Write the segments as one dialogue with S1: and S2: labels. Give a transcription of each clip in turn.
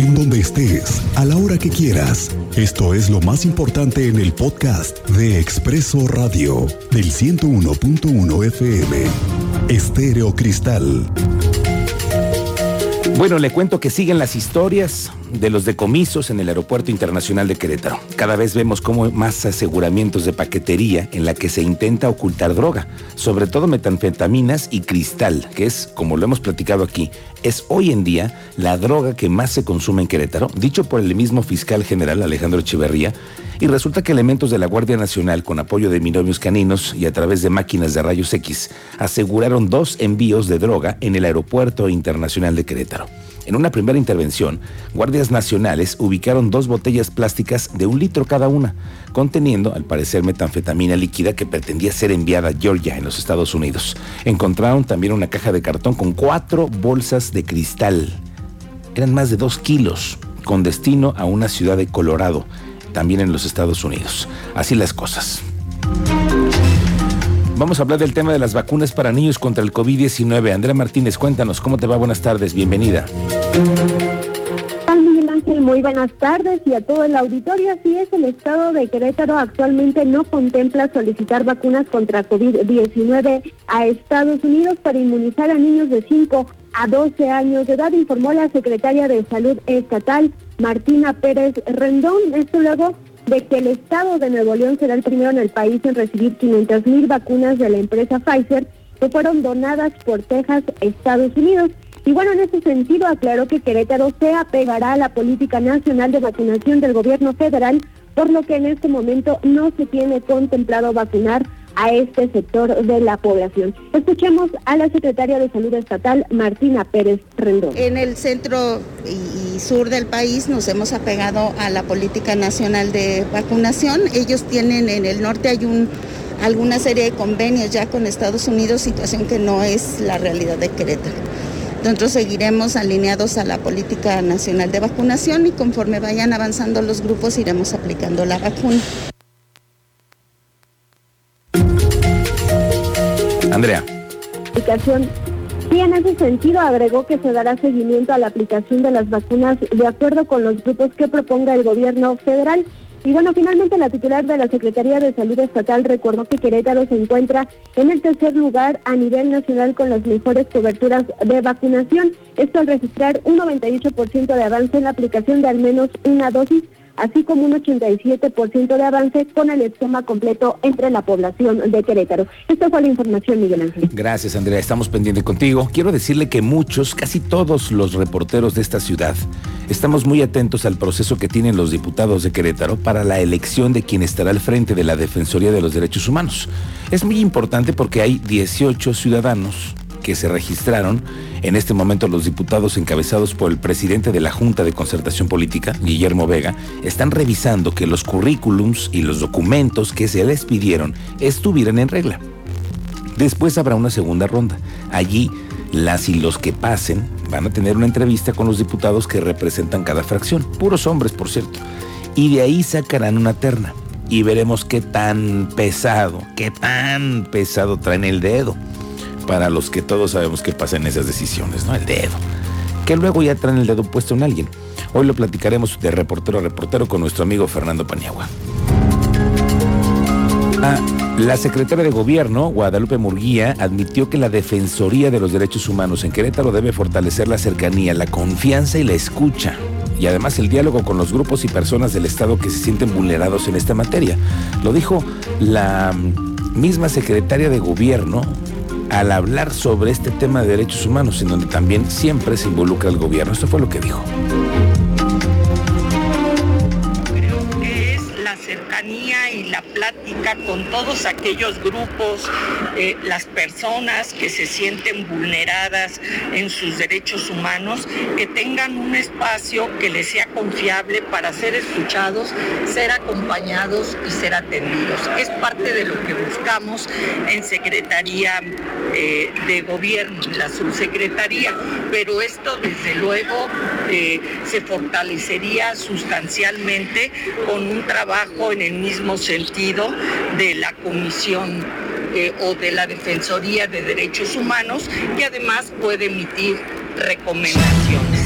S1: en donde estés, a la hora que quieras. Esto es lo más importante en el podcast de Expreso Radio del 101.1 FM. Estéreo Cristal.
S2: Bueno, le cuento que siguen las historias de los decomisos en el Aeropuerto Internacional de Querétaro. Cada vez vemos como más aseguramientos de paquetería en la que se intenta ocultar droga, sobre todo metanfetaminas y cristal, que es, como lo hemos platicado aquí, es hoy en día la droga que más se consume en Querétaro, dicho por el mismo fiscal general Alejandro Echeverría, y resulta que elementos de la Guardia Nacional, con apoyo de binomios caninos y a través de máquinas de rayos X, aseguraron dos envíos de droga en el Aeropuerto Internacional de Querétaro. En una primera intervención, guardias nacionales ubicaron dos botellas plásticas de un litro cada una, conteniendo, al parecer, metanfetamina líquida que pretendía ser enviada a Georgia, en los Estados Unidos. Encontraron también una caja de cartón con cuatro bolsas de cristal. Eran más de dos kilos, con destino a una ciudad de Colorado, también en los Estados Unidos. Así las cosas. Vamos a hablar del tema de las vacunas para niños contra el COVID-19. Andrea Martínez, cuéntanos, ¿cómo te va? Buenas tardes, bienvenida.
S3: Muy buenas tardes y a todo el auditorio. Así es, el estado de Querétaro actualmente no contempla solicitar vacunas contra COVID-19 a Estados Unidos para inmunizar a niños de 5 a 12 años de edad, informó la secretaria de Salud Estatal, Martina Pérez Rendón. Esto luego de que el estado de Nuevo León será el primero en el país en recibir 500 mil vacunas de la empresa Pfizer que fueron donadas por Texas, Estados Unidos. Y bueno, en ese sentido aclaró que Querétaro se apegará a la política nacional de vacunación del gobierno federal, por lo que en este momento no se tiene contemplado vacunar a este sector de la población. Escuchemos a la secretaria de Salud Estatal, Martina Pérez Rendón.
S4: En el centro y sur del país nos hemos apegado a la política nacional de vacunación. Ellos tienen en el norte hay un alguna serie de convenios ya con Estados Unidos, situación que no es la realidad de Querétaro. Nosotros seguiremos alineados a la política nacional de vacunación y conforme vayan avanzando los grupos iremos aplicando la vacuna.
S2: Andrea.
S3: Y en ese sentido agregó que se dará seguimiento a la aplicación de las vacunas de acuerdo con los grupos que proponga el gobierno federal. Y bueno, finalmente la titular de la Secretaría de Salud Estatal recordó que Querétaro se encuentra en el tercer lugar a nivel nacional con las mejores coberturas de vacunación. Esto al registrar un 98% de avance en la aplicación de al menos una dosis así como un 87% de avance con el esquema completo entre la población de Querétaro. Esta fue la información, Miguel Ángel.
S2: Gracias, Andrea. Estamos pendientes contigo. Quiero decirle que muchos, casi todos los reporteros de esta ciudad, estamos muy atentos al proceso que tienen los diputados de Querétaro para la elección de quien estará al frente de la Defensoría de los Derechos Humanos. Es muy importante porque hay 18 ciudadanos que se registraron en este momento los diputados encabezados por el presidente de la Junta de Concertación Política, Guillermo Vega, están revisando que los currículums y los documentos que se les pidieron estuvieran en regla. Después habrá una segunda ronda. Allí las y los que pasen van a tener una entrevista con los diputados que representan cada fracción, puros hombres por cierto, y de ahí sacarán una terna y veremos qué tan pesado, qué tan pesado traen el dedo para los que todos sabemos que pasan esas decisiones, ¿no? El dedo. Que luego ya traen el dedo puesto en alguien. Hoy lo platicaremos de reportero a reportero con nuestro amigo Fernando Paniagua. Ah, la secretaria de Gobierno, Guadalupe Murguía, admitió que la Defensoría de los Derechos Humanos en Querétaro debe fortalecer la cercanía, la confianza y la escucha y además el diálogo con los grupos y personas del Estado que se sienten vulnerados en esta materia. Lo dijo la misma secretaria de Gobierno, al hablar sobre este tema de derechos humanos, en donde también siempre se involucra el gobierno. Esto fue lo que dijo.
S5: Cercanía y la plática con todos aquellos grupos, eh, las personas que se sienten vulneradas en sus derechos humanos, que tengan un espacio que les sea confiable para ser escuchados, ser acompañados y ser atendidos. Es parte de lo que buscamos en Secretaría eh, de Gobierno, la subsecretaría, pero esto desde luego eh, se fortalecería sustancialmente con un trabajo en el mismo sentido de la Comisión eh, o de la Defensoría de Derechos Humanos, que además puede emitir recomendaciones.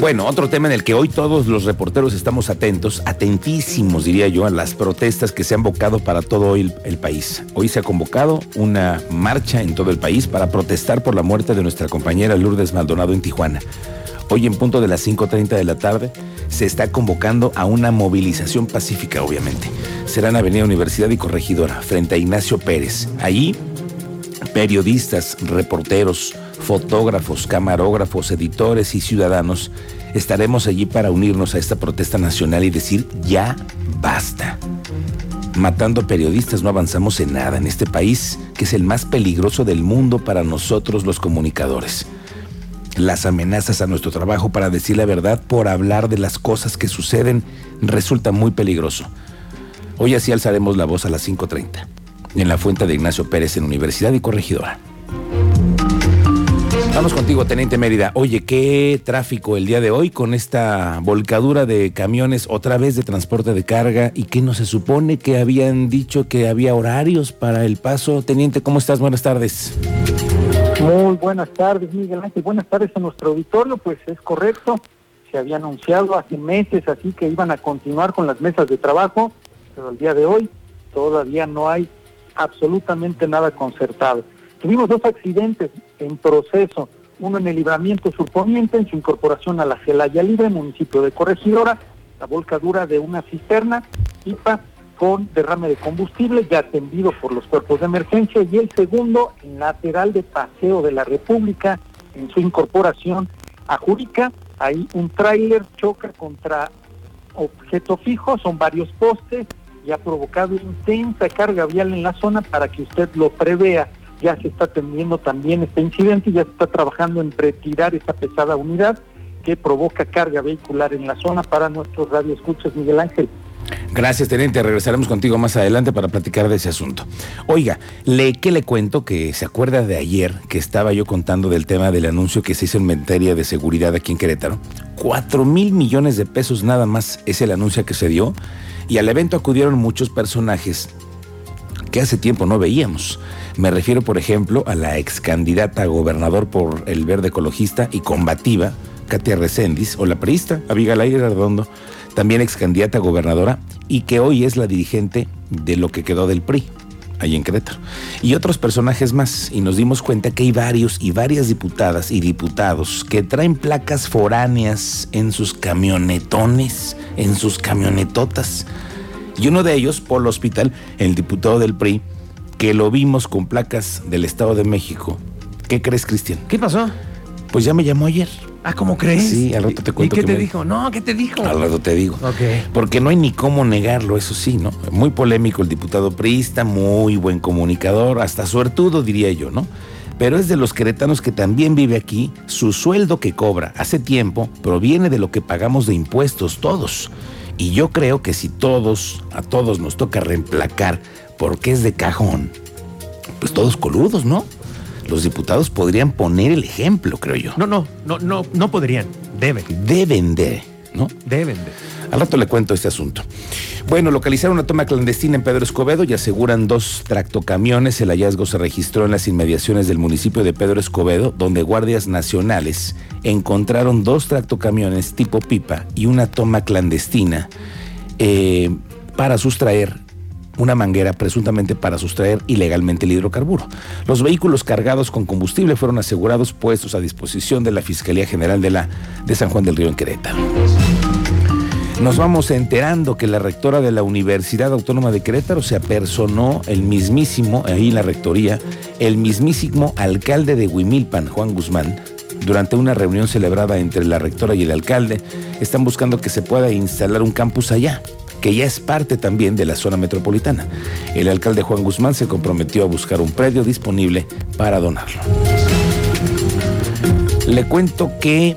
S2: Bueno, otro tema en el que hoy todos los reporteros estamos atentos, atentísimos diría yo, a las protestas que se han convocado para todo el, el, país. Hoy se ha convocado una marcha en todo el país para protestar por la muerte de nuestra compañera Lourdes Maldonado en Tijuana. Hoy en punto de las 5.30 de la tarde se está convocando a una movilización pacífica, obviamente. Será en Avenida Universidad y Corregidora, frente a Ignacio Pérez. Allí, periodistas, reporteros, fotógrafos, camarógrafos, editores y ciudadanos estaremos allí para unirnos a esta protesta nacional y decir ya basta. Matando periodistas no avanzamos en nada en este país, que es el más peligroso del mundo para nosotros los comunicadores. Las amenazas a nuestro trabajo para decir la verdad por hablar de las cosas que suceden resulta muy peligroso. Hoy así alzaremos la voz a las 5.30 en la fuente de Ignacio Pérez en Universidad y Corregidora. Vamos contigo, Teniente Mérida. Oye, qué tráfico el día de hoy con esta volcadura de camiones otra vez de transporte de carga y que no se supone que habían dicho que había horarios para el paso. Teniente, ¿cómo estás? Buenas tardes.
S6: Muy buenas tardes, Miguel Ángel. Buenas tardes a nuestro auditorio. Pues es correcto. Se había anunciado hace meses así que iban a continuar con las mesas de trabajo, pero el día de hoy todavía no hay absolutamente nada concertado. Tuvimos dos accidentes en proceso, uno en el libramiento surponiente, en su incorporación a la Celaya Libre, municipio de Corregidora, la volcadura de una cisterna, IPA, con derrame de combustible, ya atendido por los cuerpos de emergencia, y el segundo en lateral de Paseo de la República, en su incorporación a Jurica, ahí un tráiler choca contra objeto fijo, son varios postes, y ha provocado intensa carga vial en la zona para que usted lo prevea ya se está atendiendo también este incidente ya se está trabajando en retirar esa pesada unidad que provoca carga vehicular en la zona para nuestros radioescuchas, Miguel Ángel.
S2: Gracias, teniente. Regresaremos contigo más adelante para platicar de ese asunto. Oiga, le, ¿qué le cuento? Que se acuerda de ayer que estaba yo contando del tema del anuncio que se hizo en materia de seguridad aquí en Querétaro. Cuatro mil millones de pesos nada más es el anuncio que se dio. Y al evento acudieron muchos personajes que hace tiempo no veíamos. Me refiero, por ejemplo, a la ex candidata a gobernador por el verde ecologista y combativa, Katia Recendis, o la priista, Abigail Redondo, también ex candidata a gobernadora y que hoy es la dirigente de lo que quedó del PRI, ahí en Querétaro. Y otros personajes más, y nos dimos cuenta que hay varios y varias diputadas y diputados que traen placas foráneas en sus camionetones, en sus camionetotas y uno de ellos, Paul Hospital, el diputado del PRI, que lo vimos con placas del Estado de México. ¿Qué crees, Cristian?
S7: ¿Qué pasó?
S2: Pues ya me llamó ayer.
S7: Ah, ¿cómo crees?
S2: Sí, al rato te cuento.
S7: ¿Y qué te dijo? No, ¿qué te dijo?
S2: Al rato te digo. Porque no hay ni cómo negarlo, eso sí, ¿no? Muy polémico el diputado priista, muy buen comunicador, hasta suertudo diría yo, ¿no? Pero es de los queretanos que también vive aquí, su sueldo que cobra hace tiempo proviene de lo que pagamos de impuestos todos. Y yo creo que si todos, a todos nos toca reemplacar porque es de cajón, pues todos coludos, ¿no? Los diputados podrían poner el ejemplo, creo yo.
S7: No, no, no, no, no podrían, deben.
S2: Deben de, ¿no?
S7: Deben de.
S2: Al rato le cuento este asunto. Bueno, localizaron una toma clandestina en Pedro Escobedo y aseguran dos tractocamiones. El hallazgo se registró en las inmediaciones del municipio de Pedro Escobedo, donde guardias nacionales encontraron dos tractocamiones tipo pipa y una toma clandestina eh, para sustraer una manguera presuntamente para sustraer ilegalmente el hidrocarburo. Los vehículos cargados con combustible fueron asegurados puestos a disposición de la Fiscalía General de, la, de San Juan del Río en Querétaro. Nos vamos enterando que la rectora de la Universidad Autónoma de Querétaro se apersonó el mismísimo, ahí en la rectoría, el mismísimo alcalde de Huimilpan, Juan Guzmán, durante una reunión celebrada entre la rectora y el alcalde. Están buscando que se pueda instalar un campus allá que ya es parte también de la zona metropolitana. El alcalde Juan Guzmán se comprometió a buscar un predio disponible para donarlo. Le cuento que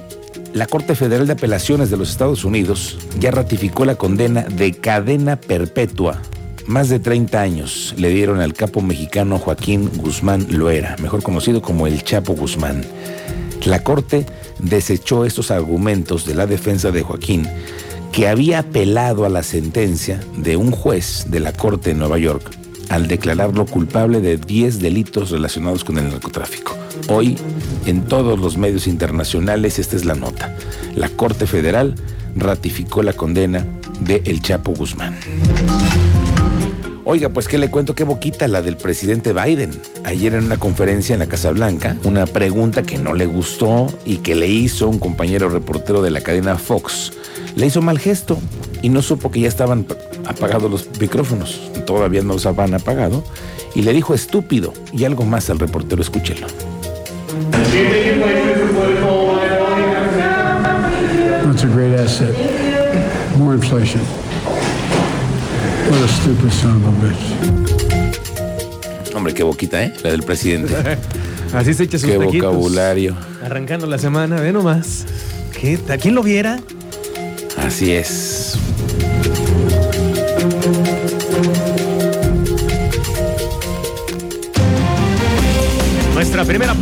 S2: la Corte Federal de Apelaciones de los Estados Unidos ya ratificó la condena de cadena perpetua. Más de 30 años le dieron al capo mexicano Joaquín Guzmán Loera, mejor conocido como el Chapo Guzmán. La Corte desechó estos argumentos de la defensa de Joaquín, que había apelado a la sentencia de un juez de la Corte de Nueva York al declararlo culpable de 10 delitos relacionados con el narcotráfico. Hoy En todos los medios internacionales esta es la nota. La Corte Federal ratificó la condena de El Chapo Guzmán. Oiga, pues qué le cuento, qué boquita la del presidente Biden. Ayer en una conferencia en la Casa Blanca, una pregunta que no le gustó y que le hizo un compañero reportero de la cadena Fox. Le hizo mal gesto y no supo que ya estaban apagados los micrófonos. Todavía no los habían apagado. Y le dijo estúpido y algo más al reportero. Escúchelo.
S8: That's a great asset. More inflation. What a stupid son of a bitch.
S2: Hombre, qué boquita, ¿eh? La del presidente.
S7: Así se echa sus
S2: qué
S7: taquitos.
S2: vocabulario.
S7: Arrancando la semana, ve nomás. ¿Qué? ¿A quién lo viera?
S2: Así es.
S7: Nuestra primera pausa.